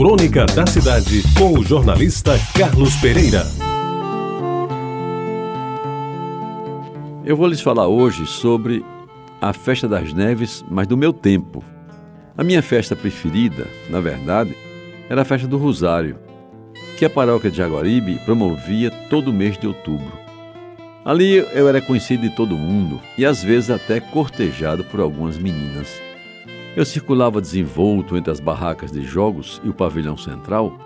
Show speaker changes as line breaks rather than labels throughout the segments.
Crônica da Cidade, com o jornalista Carlos Pereira.
Eu vou lhes falar hoje sobre a Festa das Neves, mas do meu tempo. A minha festa preferida, na verdade, era a Festa do Rosário, que a paróquia de Jaguaribe promovia todo mês de outubro. Ali eu era conhecido de todo mundo e às vezes até cortejado por algumas meninas. Eu circulava desenvolto entre as barracas de jogos e o pavilhão central,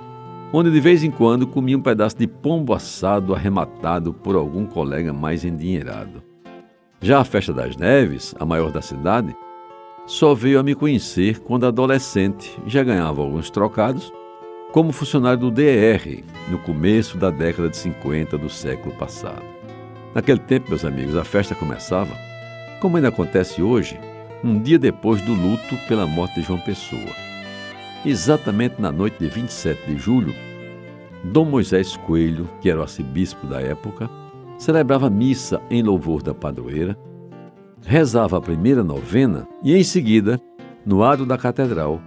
onde de vez em quando comia um pedaço de pombo assado arrematado por algum colega mais endinheirado. Já a Festa das Neves, a maior da cidade, só veio a me conhecer quando adolescente já ganhava alguns trocados como funcionário do DR no começo da década de 50 do século passado. Naquele tempo, meus amigos, a festa começava, como ainda acontece hoje, um dia depois do luto pela morte de João Pessoa. Exatamente na noite de 27 de julho, Dom Moisés Coelho, que era o arcebispo da época, celebrava missa em louvor da padroeira, rezava a primeira novena e, em seguida, no aro da catedral,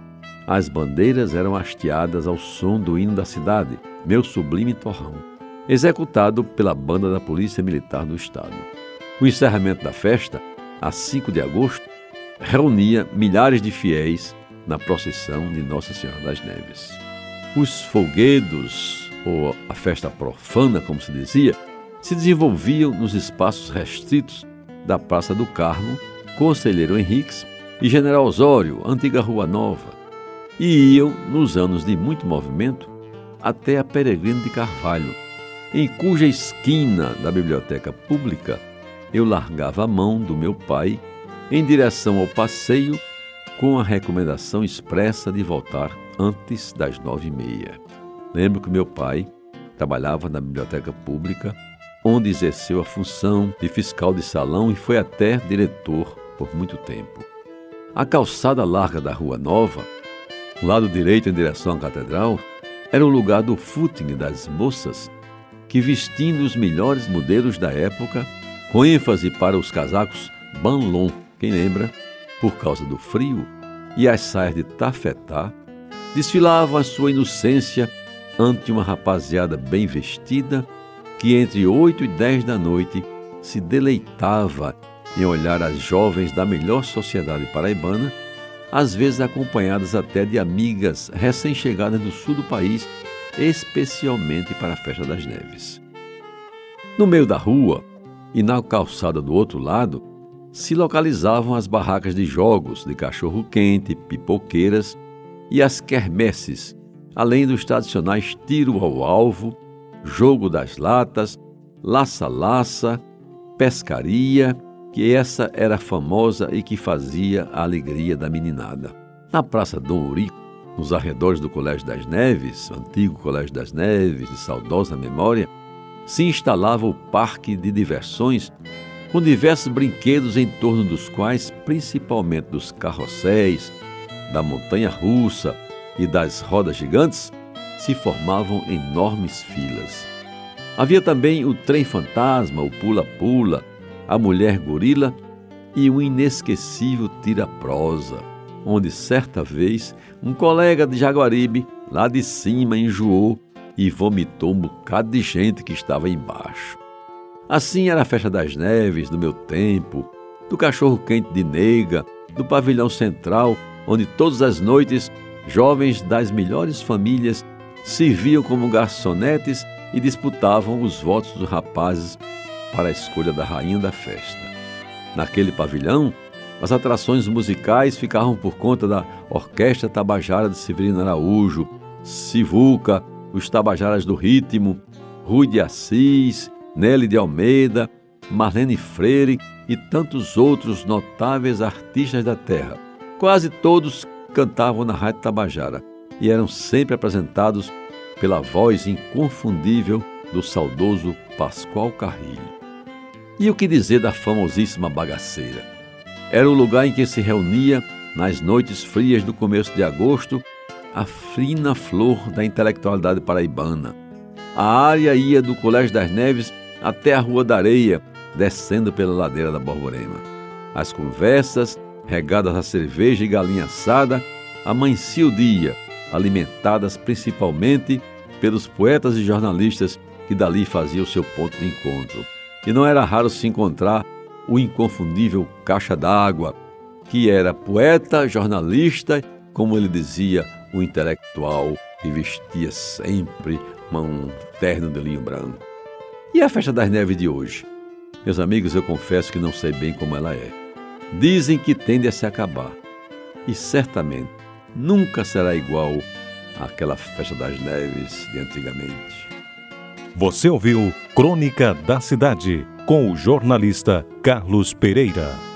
as bandeiras eram hasteadas ao som do hino da cidade, Meu Sublime Torrão, executado pela banda da Polícia Militar do Estado. O encerramento da festa, a 5 de agosto, reunia milhares de fiéis na procissão de Nossa Senhora das Neves. Os folguedos, ou a festa profana, como se dizia, se desenvolviam nos espaços restritos da Praça do Carmo, Conselheiro Henriques e General Osório, antiga Rua Nova, e iam, nos anos de muito movimento, até a Peregrino de Carvalho, em cuja esquina da biblioteca pública eu largava a mão do meu pai em direção ao passeio com a recomendação expressa de voltar antes das nove e meia. Lembro que meu pai trabalhava na biblioteca pública, onde exerceu a função de fiscal de salão e foi até diretor por muito tempo. A calçada larga da Rua Nova, lado direito em direção à catedral, era o lugar do footing das moças que, vestindo os melhores modelos da época, com ênfase para os casacos banlon, quem lembra, por causa do frio, e as saias de tafetá, desfilavam a sua inocência ante uma rapaziada bem vestida que entre oito e dez da noite se deleitava em olhar as jovens da melhor sociedade paraibana, às vezes acompanhadas até de amigas recém-chegadas do sul do país, especialmente para a Festa das Neves. No meio da rua e na calçada do outro lado, se localizavam as barracas de jogos de cachorro-quente, pipoqueiras e as quermesses, além dos tradicionais tiro ao alvo, jogo das latas, laça-laça, pescaria, que essa era famosa e que fazia a alegria da meninada. Na Praça Dom Urico, nos arredores do Colégio das Neves, antigo Colégio das Neves, de saudosa memória, se instalava o parque de diversões com diversos brinquedos em torno dos quais, principalmente dos carrosséis, da montanha russa e das rodas gigantes, se formavam enormes filas. Havia também o trem fantasma, o pula-pula, a mulher gorila e o inesquecível tira-prosa, onde certa vez um colega de Jaguaribe, lá de cima, enjoou e vomitou um bocado de gente que estava embaixo. Assim era a festa das neves do meu tempo, do cachorro-quente de nega, do pavilhão central, onde todas as noites jovens das melhores famílias serviam como garçonetes e disputavam os votos dos rapazes para a escolha da rainha da festa. Naquele pavilhão, as atrações musicais ficavam por conta da Orquestra Tabajara de Severino Araújo, Sivuca, os Tabajaras do Ritmo, Rui de Assis, Nelly de Almeida, Marlene Freire e tantos outros notáveis artistas da terra. Quase todos cantavam na Rádio Tabajara e eram sempre apresentados pela voz inconfundível do saudoso Pascoal Carrilho. E o que dizer da famosíssima bagaceira? Era o lugar em que se reunia, nas noites frias do começo de agosto, a fina flor da intelectualidade paraibana. A área ia do Colégio das Neves até a Rua da Areia, descendo pela ladeira da Borborema. As conversas, regadas a cerveja e galinha assada, amanhecia o dia, alimentadas principalmente pelos poetas e jornalistas que dali faziam seu ponto de encontro. E não era raro se encontrar o inconfundível Caixa d'Água, que era poeta, jornalista, como ele dizia, o intelectual e vestia sempre um terno de linho branco. E a festa das neves de hoje? Meus amigos, eu confesso que não sei bem como ela é. Dizem que tende a se acabar. E certamente nunca será igual àquela festa das neves de antigamente.
Você ouviu Crônica da Cidade com o jornalista Carlos Pereira.